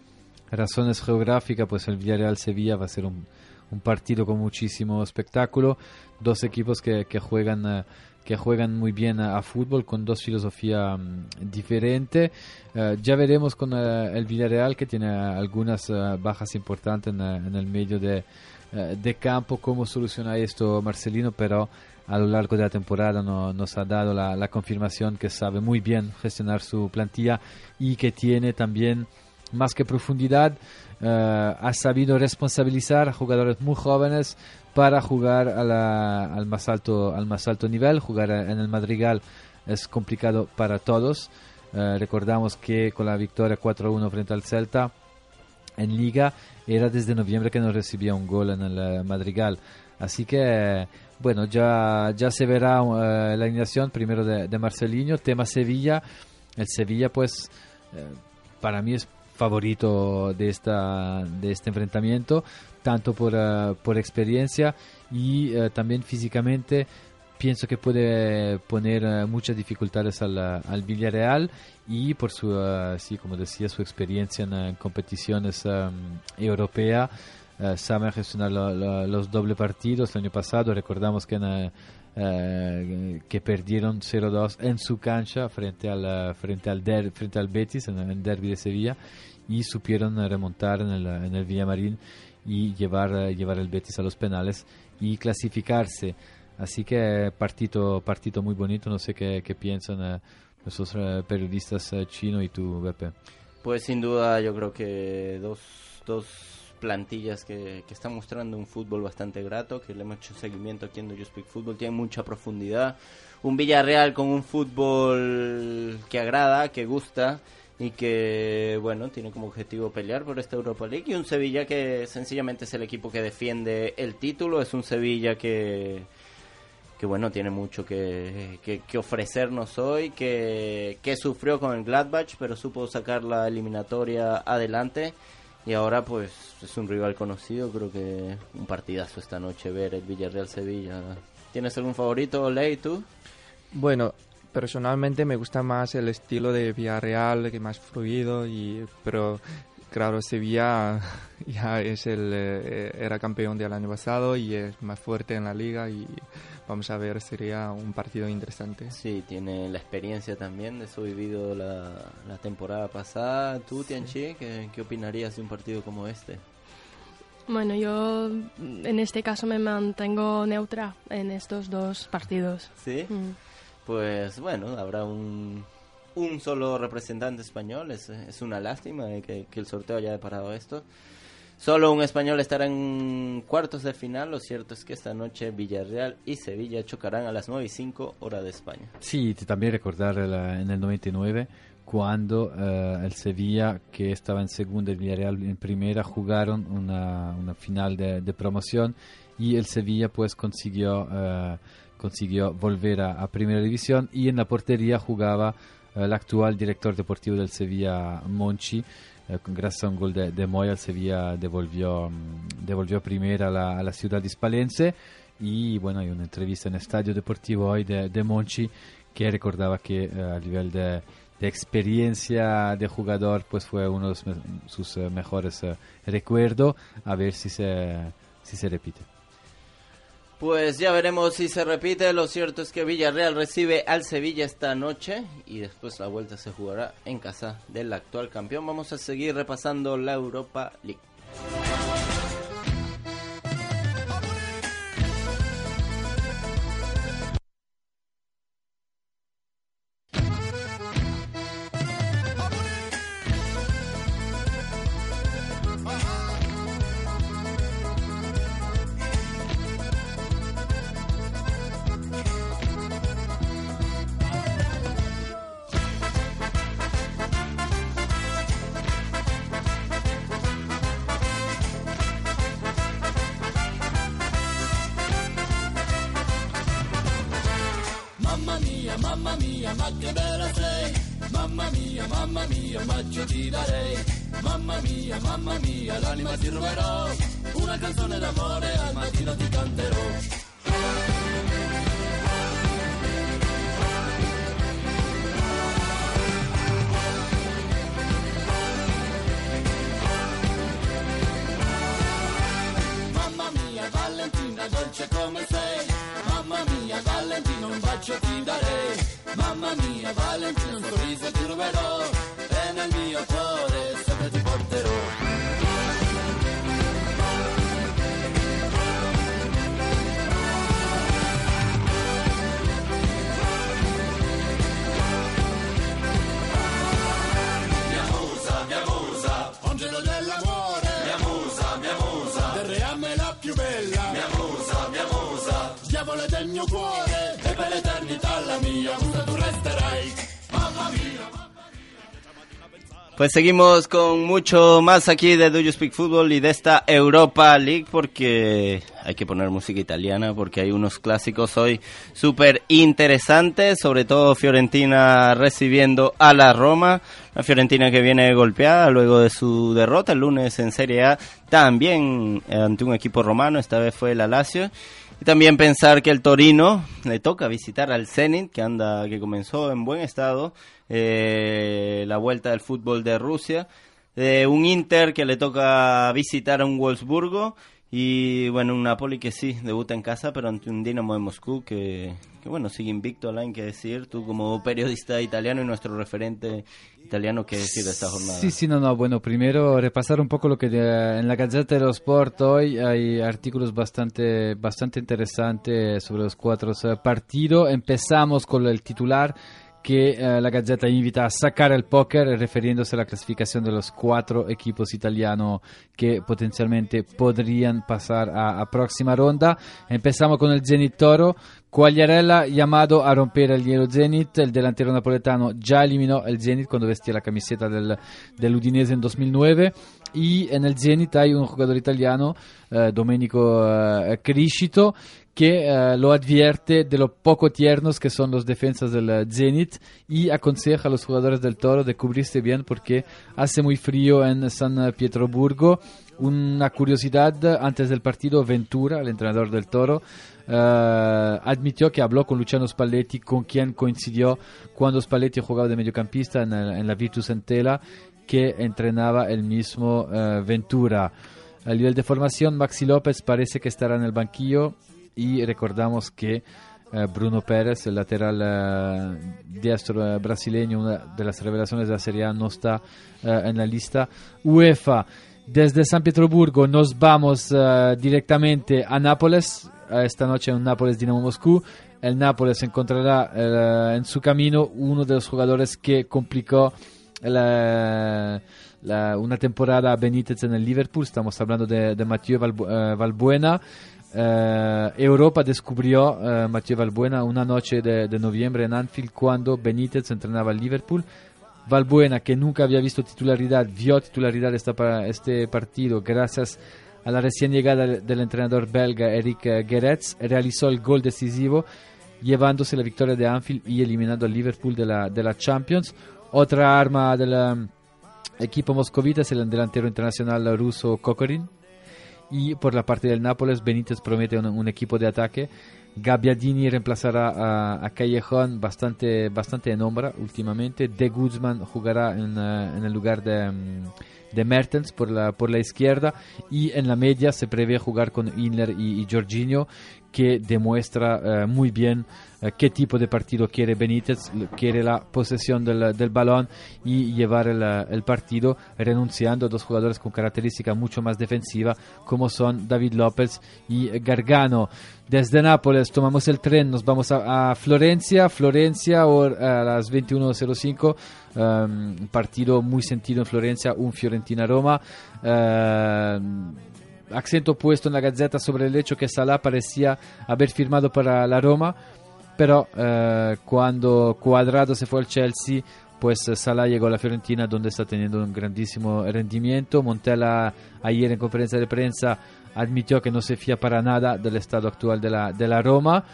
razones geográficas, pues el Villarreal-Sevilla va a ser un, un partido con muchísimo espectáculo, dos equipos que, que juegan eh, que juegan muy bien a, fútbol con dos filosofías mm, diferentes. Eh, ya veremos con eh, el Villarreal que tiene algunas bajas importantes en, en, el medio de, de campo, cómo soluciona esto Marcelino, pero a lo largo de la temporada no, nos ha dado la, la, confirmación que sabe muy bien gestionar su plantilla y que tiene también más que profundidad, ha sabido responsabilizar a jugadores muy jóvenes para jugar al, más alto, al más alto nivel. Jugar en el Madrigal es complicado para todos. Eh, recordamos que con la victoria 4-1 frente al Celta en Liga era desde noviembre que no recibía un gol en el eh, Madrigal. Así que, bueno, ya, ya se verá eh, la alineación primero de, de, Marcelinho. Tema Sevilla. El Sevilla, pues, para mí es favorito de, esta, de este enfrentamiento tanto por, uh, por experiencia y uh, también físicamente pienso que puede poner uh, muchas dificultades al, al, Villarreal y por su, sí, como decía, su experiencia en, competiciones um, europeas, sabe gestionar lo, lo, los doble partidos. El año pasado recordamos que, en, que perdieron 0-2 en su cancha frente al, frente al, der, frente al Betis en el derby de Sevilla y supieron remontar en el, en el Villamarín y llevar, eh, llevar el Betis a los penales y clasificarse. Así que partido, partido muy bonito, no sé qué, qué piensan eh, nuestros eh, periodistas chinos y tú, Beppe. Pues sin duda yo creo que dos, dos plantillas que, que, están mostrando un fútbol bastante grato, que le hemos hecho seguimiento aquí en Do You Speak Football, tienen mucha profundidad. Un Villarreal con un fútbol que agrada, que gusta y que bueno tiene como objetivo pelear por esta Europa League y un Sevilla que sencillamente es el equipo que defiende el título. Es un Sevilla que que bueno tiene mucho que, que, ofrecernos hoy que, que sufrió con el Gladbach pero supo sacar la eliminatoria adelante. Y ahora pues es un rival conocido. Creo que un partidazo esta noche ver el Villarreal Sevilla. ¿tienes algún favorito Ley tú? Bueno, personalmente me gusta más el estilo de Villarreal, que más fluido, y, pero claro, Sevilla ya es el, eh, era campeón del año pasado y es más fuerte en la liga y vamos a ver, sería un partido interesante. Sí, tiene la experiencia también de eso vivido la, la temporada pasada. ¿Tú, Tianchi, ¿qué, ¿qué opinarías de un partido como este? Bueno, yo en este caso me mantengo neutra en estos dos partidos. ¿Sí? Mm pues bueno, habrá un, un solo representante español. Es, es una lástima que, que, el sorteo haya deparado esto. Solo un español estará en cuartos de final. Lo cierto es que esta noche Villarreal y Sevilla chocarán a las 9 y 5 hora de España. Sí, también recordar en el 99 cuando uh, el Sevilla, que estaba en segunda y Villarreal en primera, jugaron una, una final de, de, promoción y el Sevilla pues consiguió... Uh, consiguió volver a, Primera División y en la portería jugaba eh, el actual director deportivo del Sevilla, Monchi. Eh, gracias a un gol de, de Moya, el Sevilla devolvió, mm, devolvió primera a la, ciudad hispalense. Y bueno, hay una entrevista en Estadio Deportivo hoy de, de Monchi que recordaba que eh, a nivel de, de, experiencia de jugador, pues fue uno de sus mejores recuerdos. A ver si se, si se repite. Pues ya veremos si se repite. Lo cierto es que Villarreal recibe al Sevilla esta noche y después la vuelta se jugará en casa del actual campeón. Vamos a seguir repasando la Europa League. ma che bella sei, mamma mia, mamma mia, ma io ti darei, mamma mia, mamma mia, l'anima ti ruberò, una canzone d'amore al mattino ti canterò. Del mio cuore. E per l'eternità la mia musa tu resterai. Mamma mia. Pues seguimos con mucho más aquí de Do You Speak Football y de esta Europa League porque hay que poner música italiana porque hay unos clásicos hoy súper interesantes, sobre todo Fiorentina recibiendo a la Roma, la Fiorentina que viene golpeada luego de su derrota el lunes en Serie A, también ante un equipo romano, esta vez fue el Lazio. Y también pensar que el Torino le toca visitar al Zenit, que anda, que comenzó en buen estado eh, la vuelta del fútbol de Rusia. Eh, un Inter que le toca visitar a un Wolfsburgo. Y bueno, un Napoli que sí, debuta en casa, pero ante un Dinamo de Moscú que, que bueno, sigue invicto, Alain, que decir. Tú como periodista italiano y nuestro referente italiano, ¿qué decir de esta jornada? Sí, sí, no, no. Bueno, primero repasar un poco lo que de- en la Gazzetta dello Sport hoy hay artículos bastante, bastante interesantes sobre los cuatro partidos. Empezamos con el titular que eh, la Gazzetta invita a sacar el póker refiriéndose a la clasificación de los cuatro equipos italianos que potencialmente podrían pasar a, a próxima ronda. Empezamos con el Zenit Toro. Quagliarella llamado a romper el hielo Zenit, el delantero napoletano ya eliminó el Zenit cuando vestía la camiseta del, del Udinese en 2009 y en el Zenit hay un jugador italiano, eh, Domenico eh, Criscito, que eh, lo advierte de lo poco tiernos que son los defensas del Zenit y aconseja a los jugadores del Toro de cubrirse bien porque hace muy frío en San Pietroburgo. Una curiosidad, antes del partido, Ventura, el entrenador del Toro, eh, admitió que habló con Luciano Spalletti, con quien coincidió cuando Spalletti jugaba de mediocampista en, el- en la Virtus Entela, que entrenaba el mismo eh, Ventura. A nivel de formación, Maxi López parece que estará en el banquillo y recordamos que eh, Bruno Pérez, el lateral eh, diestro eh, brasileño, una de las revelaciones de la Serie A, no está en la lista. UEFA, desde San Pietroburgo nos vamos directamente a Nápoles, esta noche en Nápoles Dinamo Moscú. El Nápoles encontrará en su camino uno de los jugadores que complicó la- la- una temporada a Benítez en el Liverpool. Estamos hablando de, de Mathieu Valbu- Valbuena. Eh, Europa descubrió eh, Mathieu Valbuena una noche de, noviembre en Anfield cuando Benítez entrenaba al Liverpool. Valbuena, que nunca había visto titularidad, vio titularidad esta pa- este partido gracias a la recién llegada del entrenador belga Eric eh, Geretz, realizó el gol decisivo llevándose la victoria de Anfield y eliminando al Liverpool de la, de Champions. Otra arma del um, equipo moscovita es el delantero internacional ruso Kokorin. Y por la parte del Nápoles, Benítez promete un, un equipo de ataque. Gabbiadini reemplazará a, a Callejón, bastante, bastante en nombra últimamente. De Guzman jugará en, eh, en el lugar de, mm, de Mertens por la, por la izquierda. Y en la media se prevé jugar con Inler y, y Jorginho, que demuestra eh, muy bien qué tipo de partido quiere Benítez. Quiere la posesión del, del balón y llevar el, eh, el partido, renunciando a dos jugadores con característica mucho más defensiva, como son David López y Gargano. Desde Nápoles tomamos el tren, nos vamos a, a Florencia, Florencia or- a las 21.05, um, un partido muy sentido en Florencia, un Fiorentina-Roma. Acento puesto en la Gazzetta sobre el hecho que Salah parecía haber firmado para la Roma, pero eh, cuando Cuadrado se fue al Chelsea, pues Salah llegó a la Fiorentina donde está teniendo un grandísimo rendimiento. Montella ayer en conferencia de prensa admitió que no se fía para nada del estado actual de la, de la Roma.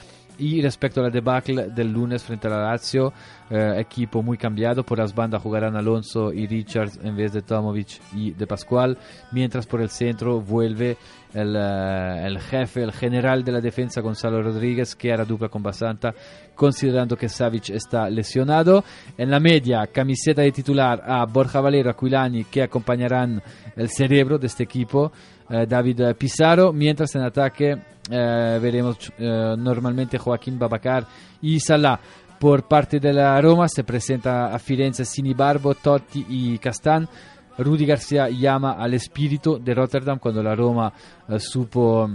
Y respecto a la debacle del lunes frente a la Lazio, eh, equipo muy cambiado. Por las bandas jugarán Alonso y Richards en vez de Tomovic y de Pascual. Mientras por el centro vuelve el, eh, el jefe, el general de la defensa Gonzalo Rodríguez, que hará dupla con Basanta, considerando que Savic está lesionado. En la media, camiseta de titular a Borja Valero, Aquilani, que acompañarán el cerebro de este equipo, eh, David Pizarro, mientras en ataque eh, veremos eh, normalmente Joaquín Babacar y Salah. por parte de la Roma se presenta a Firenze Sinibarbo, Totti y Castan. Rudy García llama al espíritu de Rotterdam cuando la Roma eh, supo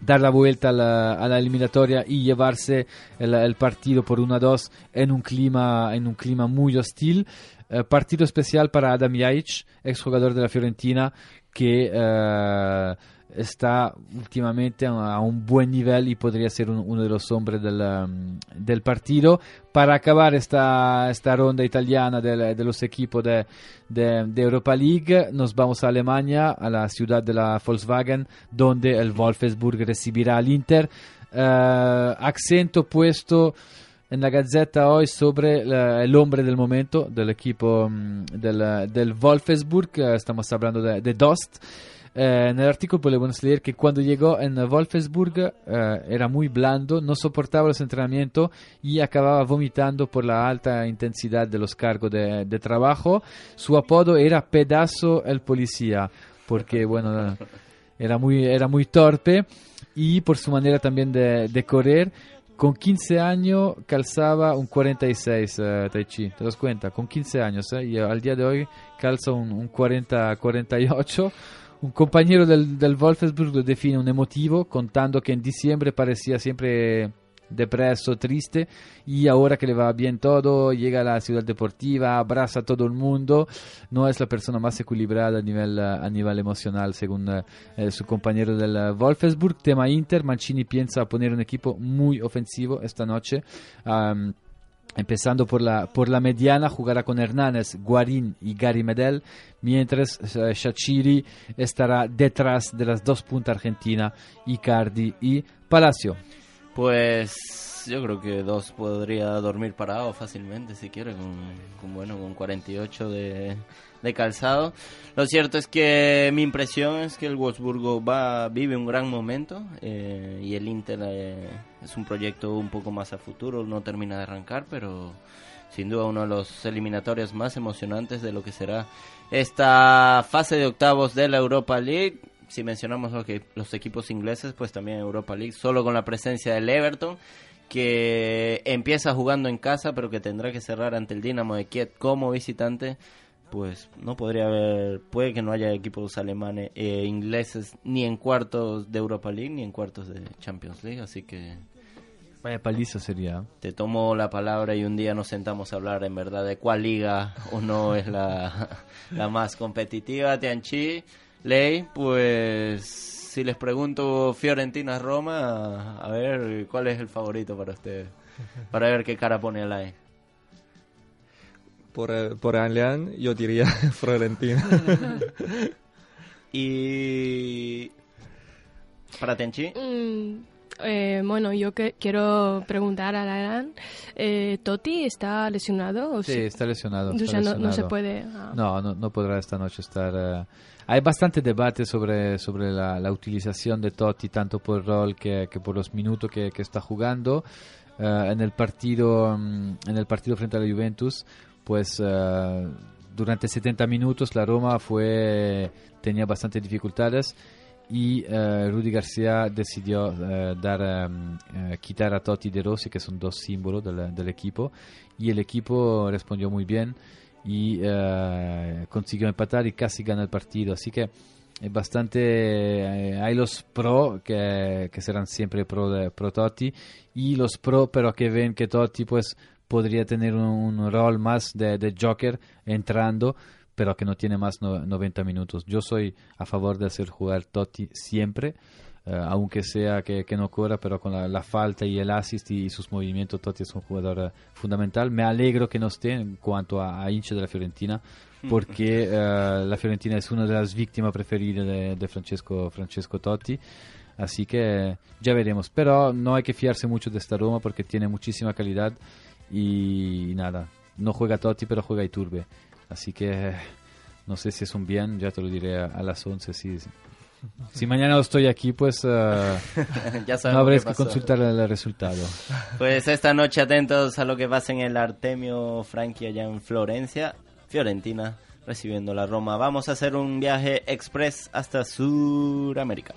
dar la vuelta a la, eliminatoria y llevarse el, partido por 1 a 2 en un clima, en un clima muy hostil. Eh, partido especial para Adam Jajic, exjugador de la Fiorentina, que eh, está últimamente a un buen nivel y podría ser un, uno de los hombres del, um, del, partido. Para acabar esta, esta ronda italiana de, de los equipos de, de, de, Europa League, nos vamos a Alemania, a la ciudad de la Volkswagen, donde el Wolfsburg recibirá al Inter. Uh, accento puesto en la Gazzetta hoy sobre la, el hombre del momento del equipo um, del, del Wolfsburg, uh, estamos hablando de, de Dost. Eh, en el artículo podemos leer que cuando llegó en Wolfsburg eh, era muy blando, no soportaba los entrenamientos y acababa vomitando por la alta intensidad de los cargos de, de trabajo. Su apodo era Pedazo el Policía, porque bueno, era muy, era muy torpe y por su manera también de, de correr. Con 15 años calzaba un 46, uh, Tai Chi, ¿te das cuenta? Con 15 años, ¿eh? y al día de hoy calza un, un 40-48. Un compañero del, del Wolfsburg lo define un emotivo, contando que en diciembre parecía siempre depreso, triste, y ahora que le va bien todo, llega a la ciudad deportiva, abraza a todo el mundo, no es la persona más equilibrada a nivel, a nivel emocional, según eh, su compañero del Wolfsburg. Tema Inter, Mancini piensa poner un equipo muy ofensivo esta noche. Um, Empezando por la, por la mediana, jugará con Hernández, Guarín y Gary Medel, mientras Shachiri estará detrás de las dos puntas argentina, Icardi y Palacio. Pues yo creo que dos podría dormir parado fácilmente si quiere, con, bueno, con 48 de, de, calzado. Lo cierto es que mi impresión es que el Wolfsburgo va, vive un gran momento eh, y el Inter eh, es un proyecto un poco más a futuro, no termina de arrancar, pero sin duda uno de los eliminatorios más emocionantes de lo que será esta fase de octavos de la Europa League si mencionamos que, los equipos ingleses, pues también Europa League, solo con la presencia del Everton, que empieza jugando en casa, pero que tendrá que cerrar ante el Dinamo de Kiev como visitante, pues no podría haber, puede que no haya equipos alemanes, eh, ingleses, ni en cuartos de Europa League, ni en cuartos de Champions League, así que... Vaya paliza sería. Te tomo la palabra y un día nos sentamos a hablar en verdad de cuál liga o no es la, la más competitiva, Tianchi. Ley, pues si les pregunto Fiorentina-Roma, a ver cuál es el favorito para ustedes, para ver qué cara pone Ley. Por, por Allian, yo diría Fiorentina. y para Tenchi. Mm, eh, bueno, yo que quiero preguntar a Alan, eh, ¿Totti está lesionado? O sí, si... está lesionado. O sea, está lesionado. No, no, se puede... Ah. No, no, no, podrá esta noche estar... Uh... Hay bastante debate sobre, sobre la, la, utilización de Totti, tanto por el rol que, que por los minutos que, que está jugando. Uh, en, el partido, um, en el partido frente a la Juventus, pues uh, durante 70 minutos la Roma fue, tenía bastantes dificultades y uh, Rudy García decidió dar, um, quitar a Totti De Rossi, que son dos símbolos del, del, equipo, y el equipo respondió muy bien y consiguió empatar y casi gana el partido. Así que es bastante. hay los pro que, que, serán siempre pro, de, pro Totti y los pro, pero que ven que Totti pues podría tener un, un rol más de, de Joker entrando pero que no tiene más no, 90 minutos. Yo soy a favor de hacer jugar Totti siempre, uh, aunque sea que, que, no corra, pero con la, la, falta y el assist y, sus movimientos, Totti es un jugador uh, fundamental. Me alegro que no esté en cuanto a, a hincha de la Fiorentina, porque uh, la Fiorentina es una de las víctimas preferidas de, de Francesco, Francesco Totti. Así que ya veremos. Pero no hay que fiarse mucho de esta Roma porque tiene muchísima calidad y, y nada. No juega Totti, pero juega Iturbe. Así que no sé si es un bien, ya te lo diré a, a las 11. Si, si mañana estoy aquí, pues uh, ya no habré que consultar el resultado. Pues esta noche atentos a lo que pasa en el Artemio Franchi allá en Florencia, Fiorentina, recibiendo la Roma. Vamos a hacer un viaje express hasta Sudamérica.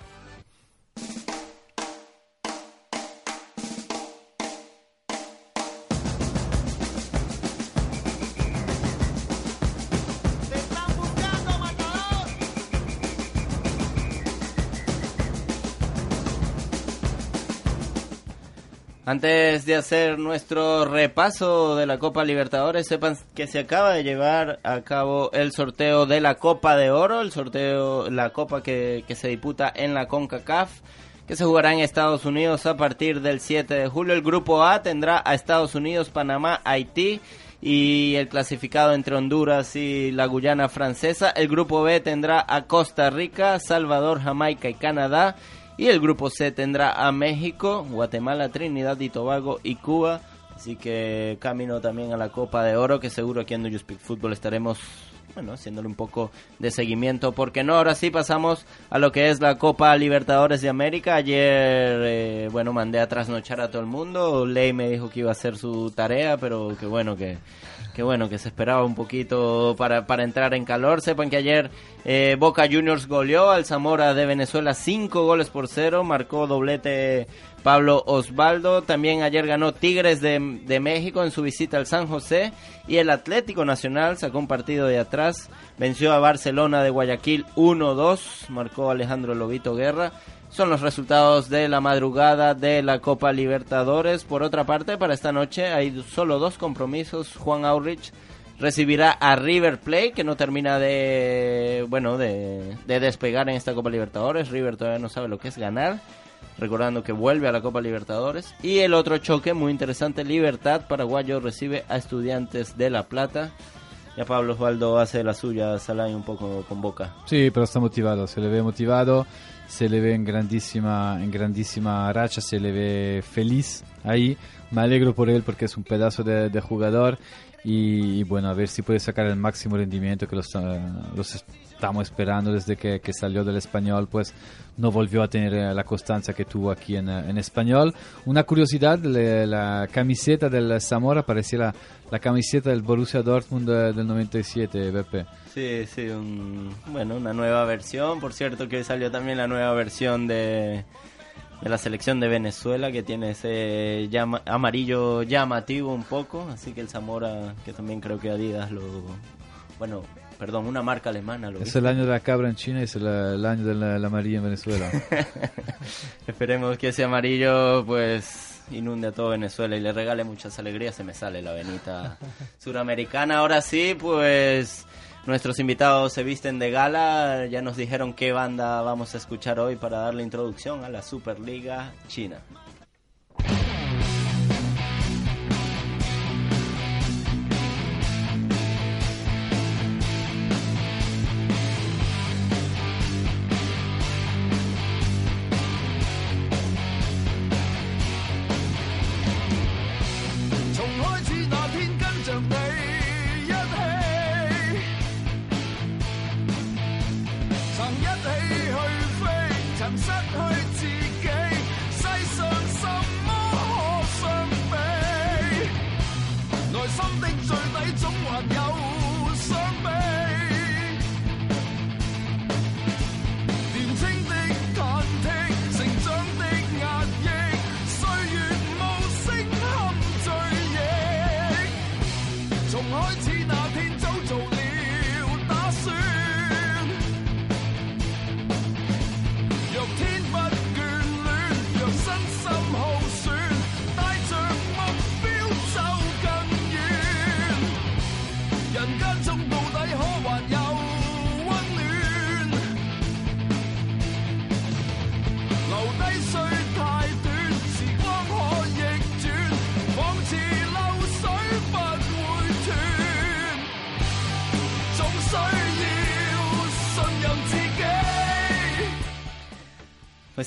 Antes de hacer nuestro repaso de la Copa Libertadores, sepan que se acaba de llevar a cabo el sorteo de la Copa de Oro, el sorteo, la copa que, que se disputa en la CONCACAF, que se jugará en Estados Unidos a partir del 7 de julio. El grupo A tendrá a Estados Unidos, Panamá, Haití y el clasificado entre Honduras y la Guyana francesa. El grupo B tendrá a Costa Rica, Salvador, Jamaica y Canadá. Y el grupo C tendrá a México, Guatemala, Trinidad y Tobago y Cuba. Así que camino también a la Copa de Oro, que seguro aquí en Do You Speak Football estaremos bueno, haciéndole un poco de seguimiento, porque no, ahora sí pasamos a lo que es la Copa Libertadores de América. Ayer, eh, bueno, mandé a trasnochar a todo el mundo. Ley me dijo que iba a hacer su tarea, pero que bueno, que, que bueno, que se esperaba un poquito para, para entrar en calor. Sepan que ayer eh, Boca Juniors goleó al Zamora de Venezuela cinco goles por cero, marcó doblete Pablo Osvaldo. También ayer ganó Tigres de, México en su visita al San José. Y el Atlético Nacional sacó un partido de atrás. Venció a Barcelona de Guayaquil 1-2. Marcó Alejandro Lobito Guerra. Son los resultados de la madrugada de la Copa Libertadores. Por otra parte, para esta noche hay solo dos compromisos. Juan Aurich recibirá a River Plate, que no termina de bueno de, de despegar en esta Copa Libertadores. River todavía no sabe lo que es ganar recordando que vuelve a la Copa Libertadores. Y el otro choque muy interesante, Libertad Paraguayo recibe a Estudiantes de La Plata. Ya Pablo Osvaldo hace la suya, Salay un poco con boca. Sí, pero está motivado, se le ve motivado, se le ve en grandísima, en grandísima racha, se le ve feliz ahí. Me alegro por él porque es un pedazo de, jugador y, bueno, a ver si puede sacar el máximo rendimiento que los, los estamos esperando desde que, que, salió del español, pues no volvió a tener eh, la constancia que tuvo aquí en, eh, en español. Una curiosidad, la camiseta del Zamora parecía la, la camiseta del Borussia Dortmund del 97, BP. Sí, sí, bueno, una nueva versión. Por cierto que salió también la nueva versión de, de la selección de Venezuela que tiene ese llama, amarillo llamativo un poco. Así que el Zamora, que también creo que Adidas lo... Bueno, perdón, una marca alemana. es el año de la cabra en China y es el, año de la, amarillo en Venezuela. Esperemos que ese amarillo pues inunde a todo Venezuela y le regale muchas alegrías. Se me sale la venita suramericana. Ahora sí, pues nuestros invitados se visten de gala. Ya nos dijeron qué banda vamos a escuchar hoy para darle introducción a la Superliga China.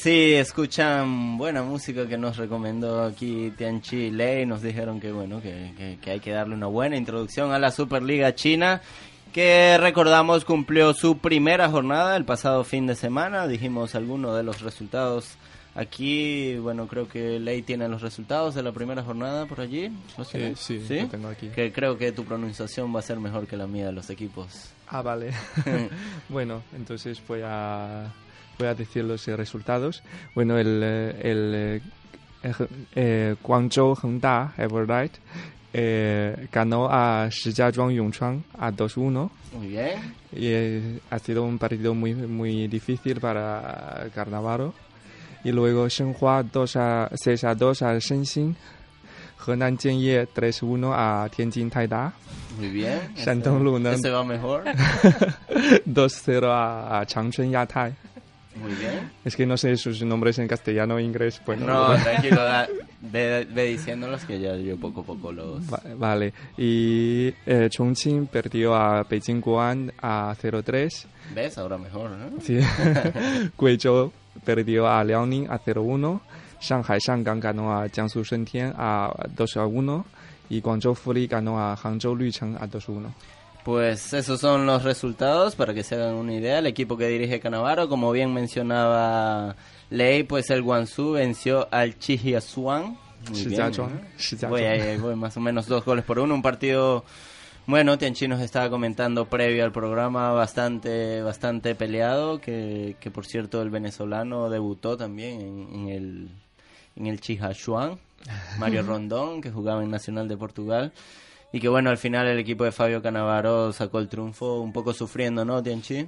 Sí, escuchan buena música que nos recomendó aquí Tianchi Lei. Nos dijeron que bueno que, hay que darle una buena introducción a la Superliga China, que recordamos cumplió su primera jornada el pasado fin de semana. Dijimos algunos de los resultados aquí. Bueno, creo que Lei tiene los resultados de la primera jornada por allí. sí, sí, tengo aquí. Que creo que tu pronunciación va a ser mejor que la mía de los equipos. Ah, vale. bueno, entonces voy a voy a decir los eh, resultados. Bueno, el, eh, el, eh, eh, Guangzhou Hengda Everlight eh, ganó a Shijiazhuang Yongchuan a 2-1. Muy bien. Y ha sido un partido muy, muy difícil para Carnavaro. y luego Shenhua 2 a 6 a 2 al Shenzhen, Henan Jianye 3-1 a Tianjin Taida, Muy bien. Shandong Ese- Lunan. ese va mejor. 2-0 a, a Changchun Yatai. Muy bien. Es que no sé sus nombres en castellano o inglés. Bueno, No, tranquilo, da- ve, ve diciéndolos que ya yo poco a poco los... Va- vale. Y eh, Chongqing perdió a Beijing Guan a 0-3. ¿Ves? Ahora mejor, ¿no? Sí. Guizhou perdió a Liaoning a 0-1. Shanghai Shangang ganó a Jiangsu Shentian a 2-1. Y Guangzhou Fuli ganó a Hangzhou Lucheng a 2-1. Pues esos son los resultados para que se hagan una idea. El equipo que dirige Canavaro, como bien mencionaba Lei, pues el Guangzhou venció al. Shijiazhuang. Voy, ahí, voy, más o menos dos goles por uno. Un partido, bueno, Tianchi nos estaba comentando previo al programa, bastante bastante peleado. Que, que por cierto, el venezolano debutó también en, en el, en el. Mario Rondón, que jugaba en Nacional de Portugal. Y que bueno, al final el equipo de Fabio Canavaro sacó el triunfo un poco sufriendo, ¿no, Tianchi?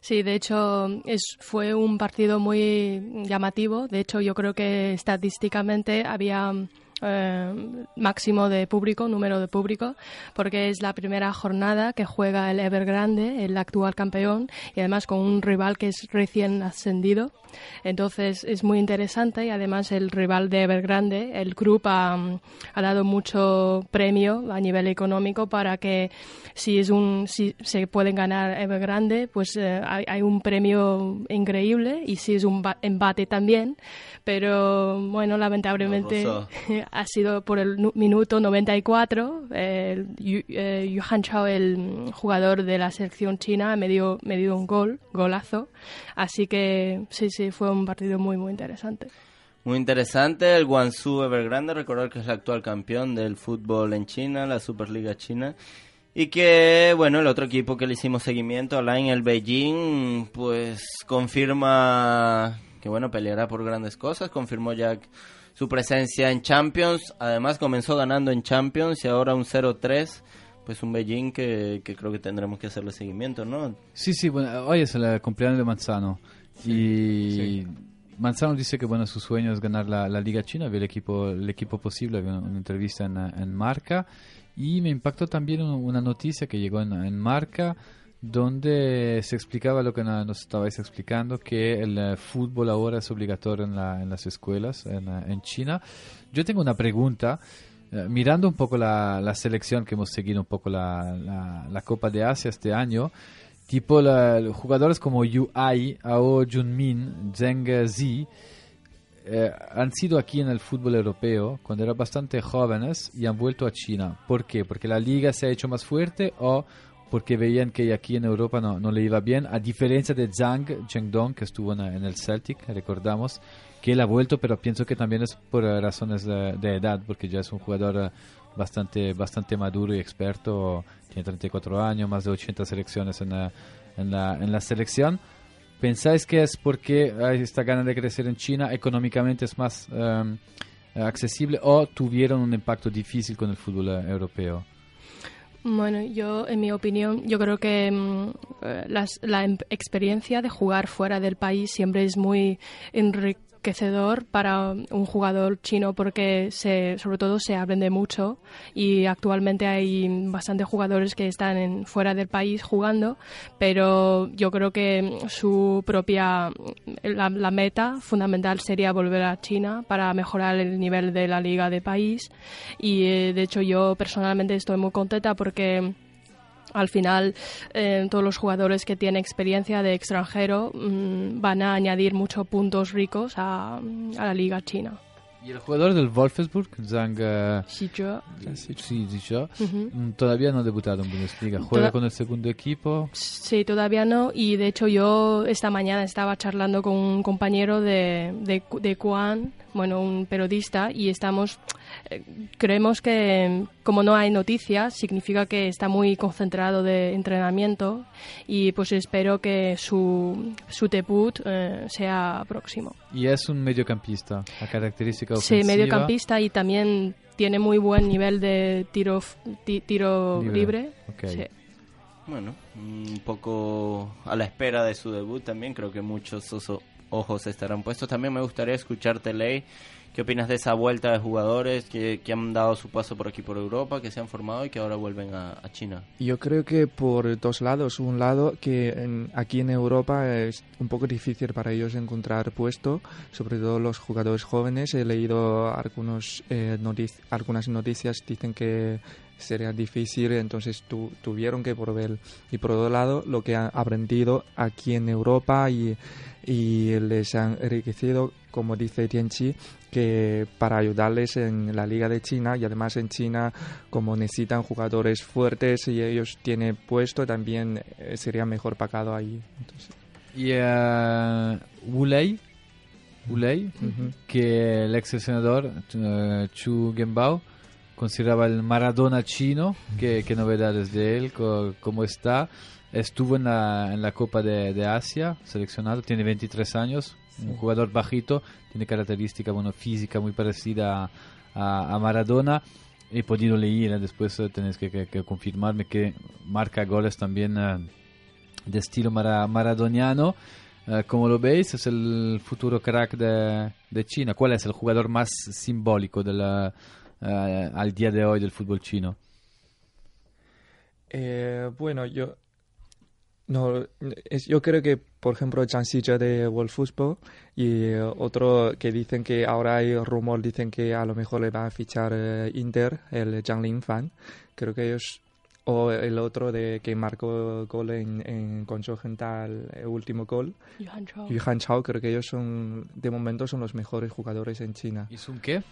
Sí, de hecho es, fue un partido muy llamativo. De hecho, yo creo que estadísticamente había eh, máximo de público, número de público, porque es la primera jornada que juega el Evergrande, el actual campeón, y además con un rival que es recién ascendido. Entonces es muy interesante y además el rival de Evergrande, el club ha, ha dado mucho premio a nivel económico para que si es un si se pueden ganar Evergrande, pues eh, hay, hay un premio increíble y si es un ba- embate también, pero bueno, lamentablemente. ha sido por el nu- minuto 94 el Yu, eh, Yu Hanchao, el jugador de la selección china, me dio, me dio un gol, golazo, así que sí, sí, fue un partido muy, muy interesante. Muy interesante, el Guangzhou Evergrande, recordar que es el actual campeón del fútbol en China, la Superliga China. Y que, bueno, el otro equipo que le hicimos seguimiento, Alain, el Beijing, pues confirma que, bueno, peleará por grandes cosas. Confirmó ya su presencia en Champions. Además, comenzó ganando en Champions y ahora un 0-3. Pues un Beijing que, que creo que tendremos que hacerle seguimiento, ¿no? Sí, sí, bueno, hoy es el cumpleaños de Manzano. y Manzano dice que bueno, su sueño es ganar la, la Liga China. Vio el equipo, el equipo posible, había una, una entrevista en, en Marca. Y me impactó también un- una noticia que llegó en, en Marca donde se explicaba lo que nos estabais explicando, que el eh, fútbol ahora es obligatorio en, la- en las escuelas en, eh, China. Yo tengo una pregunta. Eh, mirando un poco la, selección que hemos seguido, un poco la, la, Copa de Asia este año, tipo jugadores como Yu Ai, Ao Junmin, Zheng Zi, eh, han sido aquí en el fútbol europeo cuando eran bastante jóvenes y han vuelto a China. ¿Por qué? ¿Porque la liga se ha hecho más fuerte o porque veían que aquí en Europa no, no le iba bien? A diferencia de Zhang Zhengdong, que estuvo en, el Celtic, recordamos, que él ha vuelto, pero pienso que también es por razones de, edad, porque ya es un jugador eh, bastante, bastante maduro y experto, tiene 34 años, más de 80 selecciones en la, en la, selección. ¿Pensáis que es porque hay esta gana de crecer en China, económicamente es más em, accesible o tuvieron un impacto difícil con el fútbol eh, europeo? Bueno, yo, en mi opinión, yo creo que mm, eh, la em- experiencia de jugar fuera del país siempre es muy enriquecedor para un jugador chino porque se, sobre todo se aprende mucho y actualmente hay bastantes jugadores que están en, fuera del país jugando, pero yo creo que su propia, la, la meta fundamental sería volver a China para mejorar el nivel de la liga de país. Y eh, de hecho yo personalmente estoy muy contenta porque al final eh, todos los jugadores que tienen experiencia de extranjero mm, van a añadir muchos puntos ricos a, a la liga china. Y el jugador del Wolfsburg, Zhang Xizhou, sí, mm, todavía no ha debutado en Bundesliga. Juega Toda- con el segundo equipo. Sí, todavía no. Y de hecho yo esta mañana estaba charlando con un compañero de, de, de Quan, bueno, un periodista, y estamos, creemos que como no hay noticias, significa que está muy concentrado de entrenamiento y pues espero que su, su debut eh, sea próximo. Y es un mediocampista, la característica Sí, ofensiva. mediocampista y también tiene muy buen nivel de tiro, ti- tiro Libre. libre. Ok. Sí. Bueno, un poco a la espera de su debut también. Creo que muchos oso- ojos estarán puestos. También me gustaría escucharte, Ley. ¿Qué opinas de esa vuelta de jugadores que, que, han dado su paso por aquí por Europa, que se han formado y que ahora vuelven a, China? Yo creo que por dos lados. Un lado que en, aquí en Europa es un poco difícil para ellos encontrar puesto, sobre todo los jugadores jóvenes. He leído algunos, eh, notic algunas noticias, dicen que sería difícil, entonces tu, tuvieron que volver. Y por otro lado, lo que han aprendido aquí en Europa y, y les han enriquecido, como dice Tianchi, que para ayudarles en la Liga de China y además en China, como necesitan jugadores fuertes y ellos tienen puesto, también eh, sería mejor pagado ahí. Entonces. Y uh, Wulei, Wulei Uh -huh. que el ex senador uh, Chu Genbao consideraba el Maradona chino, ¿qué, qué novedades de él? ¿Cómo está? Estuvo en la, en la Copa de, de, Asia, seleccionado, tiene 23 años, sí. un jugador bajito, tiene característica bueno, física muy parecida a, a, Maradona. He podido leer, después uh, tenéis que, que, que, confirmarme que marca goles también uh, de estilo mara, maradoniano. Uh, como lo veis, es el futuro crack de, de, China. ¿Cuál es el jugador más simbólico de la, al día de hoy del fútbol chino? Eh, bueno, yo no, es, yo creo que, por ejemplo, Zhang de World Football y eh, otro que dicen que ahora hay rumor, dicen que a lo mejor le va a fichar eh, Inter, el Zhang Linfan. Creo que ellos, o el otro de que marcó gol en, en con Gental, el último gol, Yuhan Chao. Yuhan Chao, creo que ellos son, de momento, son los mejores jugadores en China. ¿Y Sun qué?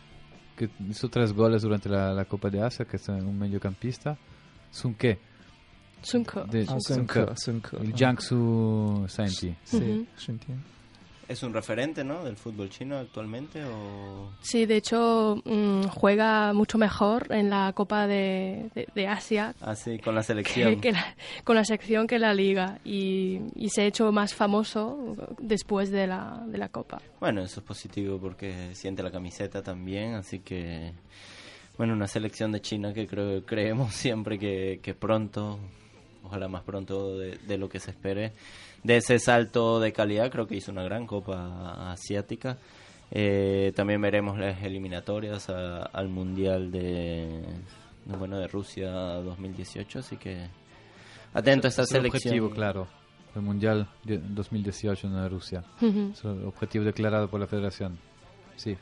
Que hizo tres goles durante la, la Copa de Asia, que es un mediocampista. ¿Sun qué? Sun Ke. De, Ah, Sun Ke, Sun Ke. El Jiangsu Senti. Sí, Ujú. Shuntian. ¿Es un referente ¿no? del fútbol chino actualmente? O... Sí, de hecho mm, juega mucho mejor en la Copa de, de, de Asia Ah, sí, con la selección. que la- con la sección que la liga y, y se ha hecho más famoso después de la, de la Copa. Bueno, eso es positivo porque siente la camiseta también, así que... Bueno, una selección de China que creo, creemos siempre que, que pronto, ojalá más pronto de, de lo que se espere, de ese salto de calidad, creo que hizo una gran Copa Asiática. Eh, también veremos las eliminatorias a- al Mundial de, de, bueno de Rusia 2018, así que atento a esta Es el selección. objetivo, claro. El Mundial de 2018 en Rusia. Es el objetivo declarado por la federación. Sí.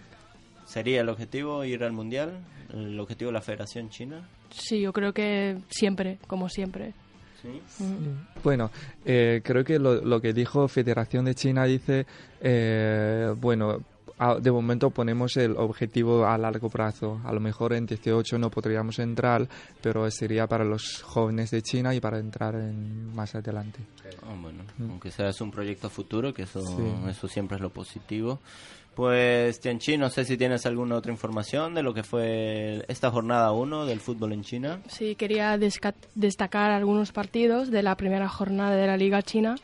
¿Sería el objetivo ir al Mundial? ¿El objetivo de la Federación China? Sí, yo creo que siempre, como siempre. Sí. Ujú. Bueno, eh, creo que lo, lo que dijo Federación de China dice, eh, bueno, a- de momento ponemos el objetivo a largo plazo. A lo mejor en 18 no podríamos entrar, pero sería para los jóvenes de China y para entrar en más adelante. Ah, bueno, Mm. aunque sea es un proyecto futuro, que eso, Sí. eso siempre es lo positivo. Pues, Tianchi, no sé si tienes alguna otra información de lo que fue esta jornada 1 del fútbol en China. Sí, quería destacar algunos partidos de la primera jornada de la Liga China.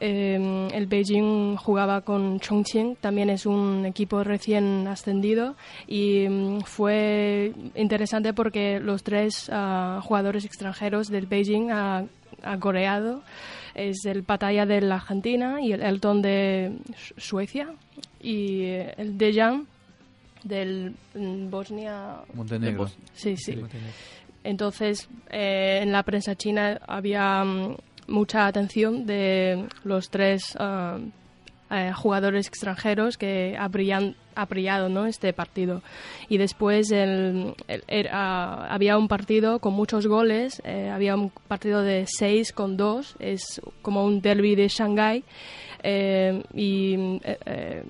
Eh, el Beijing jugaba con Chongqing, también es un equipo recién ascendido y mm, fue interesante porque los tres ah, jugadores extranjeros del Beijing ha, ha goleado. Es el Pattaya de la Argentina y el Elton de Su- Suecia y el Dejan del mm, Bosnia. Montenegro. Bos- Sí, sí. Entonces, eh, en la prensa china había mm, mucha atención de los tres eh, jugadores extranjeros que habrían ha brillado ¿no? este partido. Y después el- era- había un partido con muchos goles, eh, había un partido de 6 con 2, es como un derby de Shanghái. eh, y eh, eh,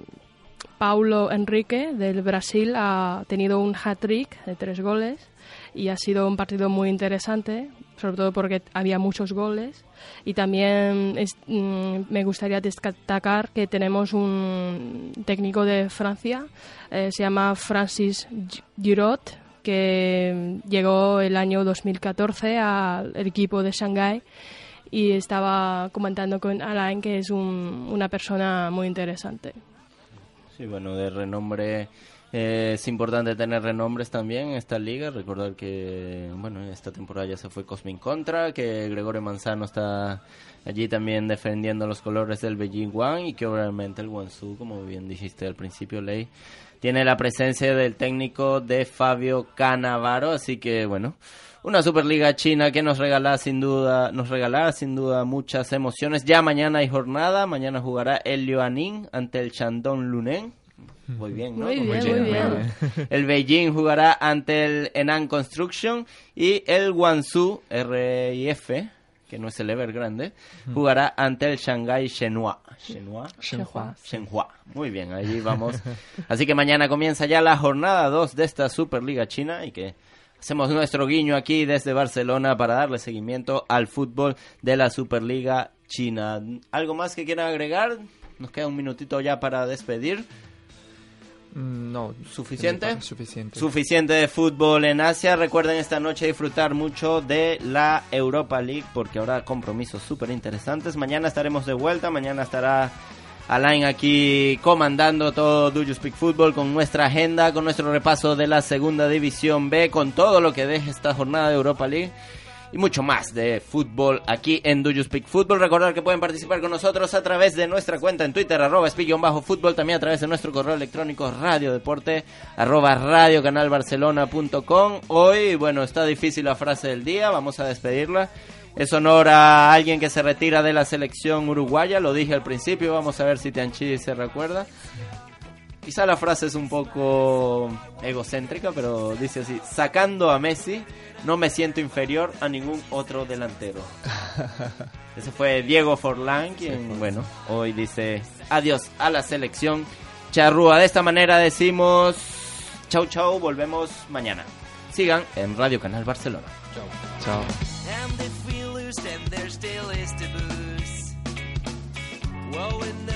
Paulo Enrique del Brasil ha tenido un hat-trick de tres goles y ha sido un partido muy interesante, sobre todo porque había muchos goles. Y también es- mm, me gustaría destacar que tenemos un técnico de Francia, eh, se llama Francis Gi- Giroud, que llegó el año 2014 al equipo de Shanghái y estaba comentando con Alain que es un- una persona muy interesante. Sí, bueno, de renombre Eh, es importante tener renombres también en esta liga. Recordar que, bueno, esta temporada ya se fue Cosmin Contra, que Gregorio Manzano está allí también defendiendo los colores del Beijing One y que obviamente el Guangzhou, como bien dijiste al principio, Ley, tiene la presencia del técnico de Fabio Canavaro. Así que, bueno, una Superliga China que nos regalará sin duda, nos regalará sin duda muchas emociones. Ya mañana hay jornada, mañana jugará el Liuaning ante el Shandong Lunen. Muy bien, ¿no? Muy bien, muy bien. El Beijing jugará ante el Henan Construction y el Guangzhou RIF, que no es el Evergrande, jugará ante el Shanghai Shenhua. Shenhua. Shenhua. Shenhua. Muy bien, allí vamos. Así que mañana comienza ya la jornada 2 de esta Superliga China y que hacemos nuestro guiño aquí desde Barcelona para darle seguimiento al fútbol de la Superliga China. ¿Algo más que quieran agregar? Nos queda un minutito ya para despedir. Mm, No. ¿Suficiente? Suficiente. Suficiente de fútbol en Asia. Recuerden esta noche disfrutar mucho de la Europa League porque habrá compromisos súper interesantes. Mañana estaremos de vuelta. Mañana estará Alain aquí comandando todo Do You Speak Football con nuestra agenda, con nuestro repaso de la segunda división B, con todo lo que deje esta jornada de Europa League y mucho más de fútbol aquí en Do You Speak Football. Recordar que pueden participar con nosotros a través de nuestra cuenta en Twitter, arroba speak-fútbol, también a través de nuestro correo electrónico radiodeporte, arroba radiocanalbarcelona.com. Hoy, bueno, está difícil la frase del día, vamos a despedirla. Es honor a alguien que se retira de la selección uruguaya, lo dije al principio, vamos a ver si Tianchi se recuerda. Quizá la frase es un poco egocéntrica, pero dice así, sacando a Messi, no me siento inferior a ningún otro delantero. Ese fue Diego Forlán, quien, bueno, hoy dice adiós a la selección charrúa. De esta manera decimos chau chau, volvemos mañana. Sigan en Radio Canal Barcelona. Chao. And if we lose, then there still is to lose. Woe in